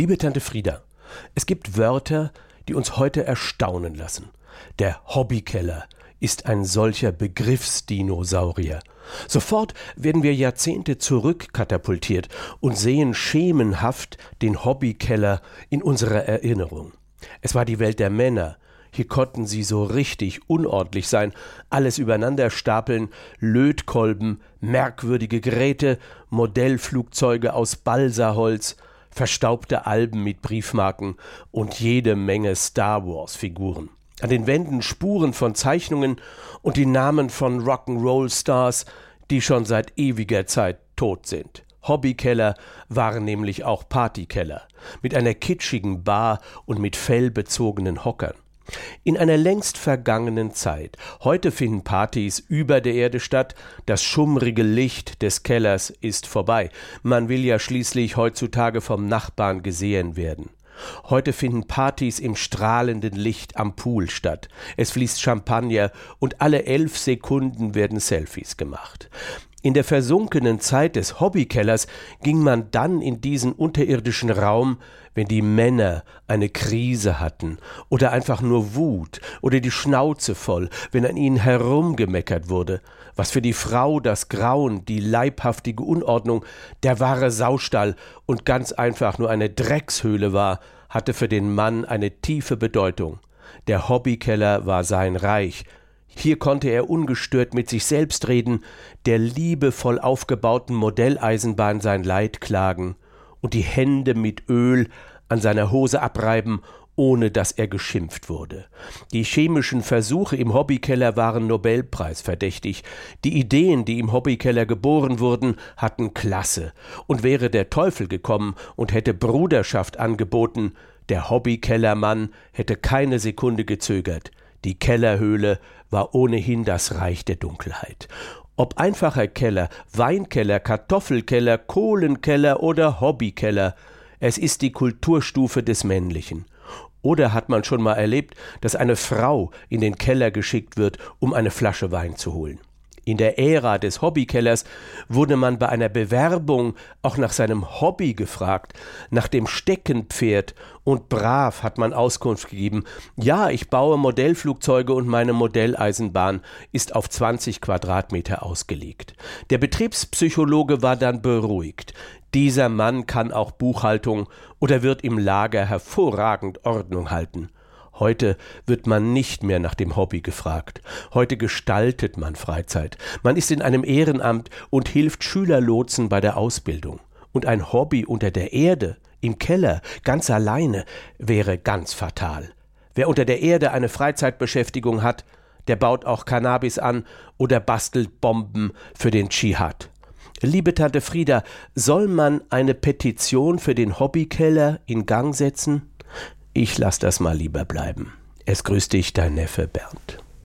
Liebe Tante Frieda, es gibt Wörter, die uns heute erstaunen lassen. Der Hobbykeller ist ein solcher Begriffsdinosaurier. Sofort werden wir Jahrzehnte zurückkatapultiert und sehen schemenhaft den Hobbykeller in unserer Erinnerung. Es war die Welt der Männer, hier konnten sie so richtig unordentlich sein, alles übereinander stapeln, Lötkolben, merkwürdige Geräte, Modellflugzeuge aus Balsaholz, verstaubte Alben mit Briefmarken und jede Menge Star Wars Figuren. An den Wänden Spuren von Zeichnungen und die Namen von Rock'n'Roll Stars, die schon seit ewiger Zeit tot sind. Hobbykeller waren nämlich auch Partykeller, mit einer kitschigen Bar und mit fellbezogenen Hockern. In einer längst vergangenen Zeit. Heute finden Partys über der Erde statt. Das schummrige Licht des Kellers ist vorbei. Man will ja schließlich heutzutage vom Nachbarn gesehen werden. Heute finden Partys im strahlenden Licht am Pool statt. Es fließt Champagner und alle elf Sekunden werden Selfies gemacht. In der versunkenen Zeit des Hobbykellers ging man dann in diesen unterirdischen Raum, wenn die Männer eine Krise hatten oder einfach nur Wut oder die Schnauze voll, wenn an ihnen herumgemeckert wurde, was für die Frau das Grauen, die leibhaftige Unordnung, der wahre Saustall und ganz einfach nur eine Dreckshöhle war, hatte für den Mann eine tiefe Bedeutung. Der Hobbykeller war sein Reich, hier konnte er ungestört mit sich selbst reden, der liebevoll aufgebauten Modelleisenbahn sein Leid klagen und die Hände mit Öl an seiner Hose abreiben, ohne dass er geschimpft wurde. Die chemischen Versuche im Hobbykeller waren Nobelpreisverdächtig. Die Ideen, die im Hobbykeller geboren wurden, hatten Klasse. Und wäre der Teufel gekommen und hätte Bruderschaft angeboten, der Hobbykellermann hätte keine Sekunde gezögert. Die Kellerhöhle war ohnehin das Reich der Dunkelheit. Ob einfacher Keller, Weinkeller, Kartoffelkeller, Kohlenkeller oder Hobbykeller, es ist die Kulturstufe des Männlichen. Oder hat man schon mal erlebt, dass eine Frau in den Keller geschickt wird, um eine Flasche Wein zu holen? In der Ära des Hobbykellers wurde man bei einer Bewerbung auch nach seinem Hobby gefragt, nach dem Steckenpferd, und brav hat man Auskunft gegeben, ja, ich baue Modellflugzeuge und meine Modelleisenbahn ist auf 20 Quadratmeter ausgelegt. Der Betriebspsychologe war dann beruhigt. Dieser Mann kann auch Buchhaltung oder wird im Lager hervorragend Ordnung halten. Heute wird man nicht mehr nach dem Hobby gefragt. Heute gestaltet man Freizeit. Man ist in einem Ehrenamt und hilft Schülerlotsen bei der Ausbildung. Und ein Hobby unter der Erde, im Keller, ganz alleine, wäre ganz fatal. Wer unter der Erde eine Freizeitbeschäftigung hat, der baut auch Cannabis an oder bastelt Bomben für den Dschihad. Liebe Tante Frieda, soll man eine Petition für den Hobbykeller in Gang setzen? Ich lass das mal lieber bleiben. Es grüßt dich, dein Neffe Bernd.